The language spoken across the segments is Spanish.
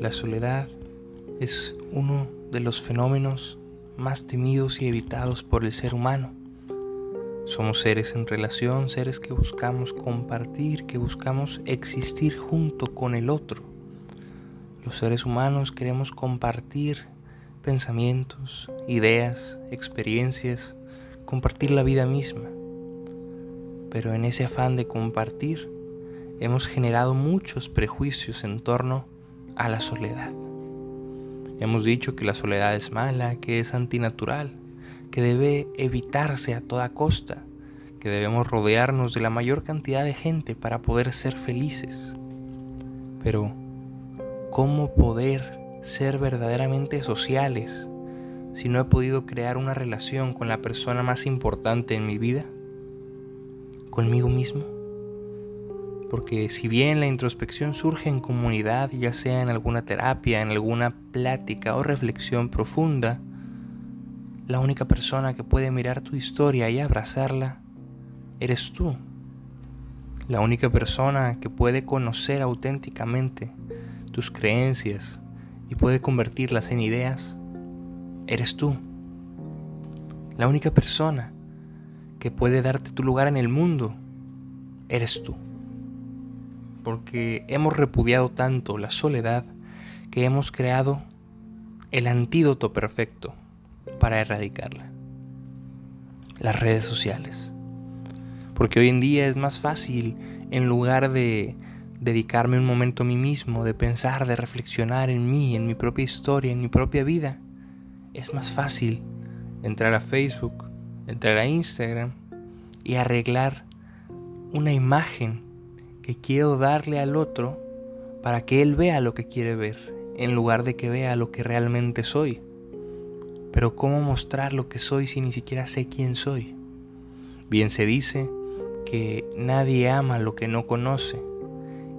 La soledad es uno de los fenómenos más temidos y evitados por el ser humano. Somos seres en relación, seres que buscamos compartir, que buscamos existir junto con el otro. Los seres humanos queremos compartir pensamientos, ideas, experiencias, compartir la vida misma. Pero en ese afán de compartir, hemos generado muchos prejuicios en torno a la soledad. Hemos dicho que la soledad es mala, que es antinatural, que debe evitarse a toda costa, que debemos rodearnos de la mayor cantidad de gente para poder ser felices. Pero, ¿cómo poder ser verdaderamente sociales si no he podido crear una relación con la persona más importante en mi vida? ¿Conmigo mismo? Porque si bien la introspección surge en comunidad, ya sea en alguna terapia, en alguna plática o reflexión profunda, la única persona que puede mirar tu historia y abrazarla eres tú. La única persona que puede conocer auténticamente tus creencias y puede convertirlas en ideas eres tú. La única persona que puede darte tu lugar en el mundo eres tú porque hemos repudiado tanto la soledad que hemos creado el antídoto perfecto para erradicarla. Las redes sociales. Porque hoy en día es más fácil, en lugar de dedicarme un momento a mí mismo, de pensar, de reflexionar en mí, en mi propia historia, en mi propia vida, es más fácil entrar a Facebook, entrar a Instagram y arreglar una imagen que quiero darle al otro para que él vea lo que quiere ver, en lugar de que vea lo que realmente soy. Pero ¿cómo mostrar lo que soy si ni siquiera sé quién soy? Bien se dice que nadie ama lo que no conoce.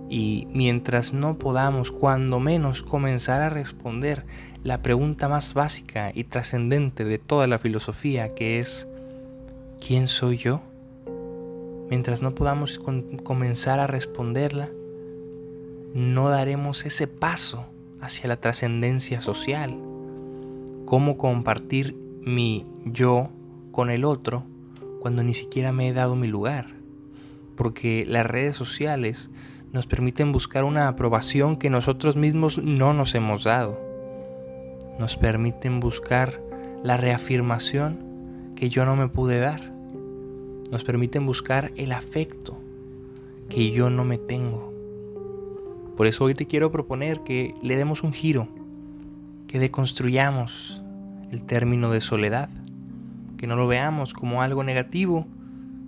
Y mientras no podamos, cuando menos, comenzar a responder la pregunta más básica y trascendente de toda la filosofía, que es ¿quién soy yo? Mientras no podamos comenzar a responderla, no daremos ese paso hacia la trascendencia social. ¿Cómo compartir mi yo con el otro cuando ni siquiera me he dado mi lugar? Porque las redes sociales nos permiten buscar una aprobación que nosotros mismos no nos hemos dado. Nos permiten buscar la reafirmación que yo no me pude dar nos permiten buscar el afecto que yo no me tengo. Por eso hoy te quiero proponer que le demos un giro, que deconstruyamos el término de soledad, que no lo veamos como algo negativo,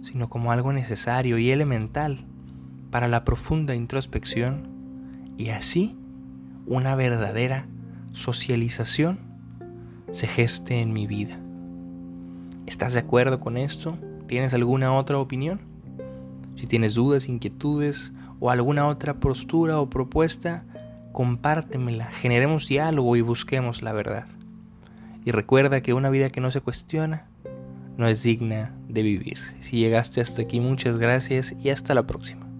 sino como algo necesario y elemental para la profunda introspección y así una verdadera socialización se geste en mi vida. ¿Estás de acuerdo con esto? ¿Tienes alguna otra opinión? Si tienes dudas, inquietudes o alguna otra postura o propuesta, compártemela, generemos diálogo y busquemos la verdad. Y recuerda que una vida que no se cuestiona no es digna de vivirse. Si llegaste hasta aquí, muchas gracias y hasta la próxima.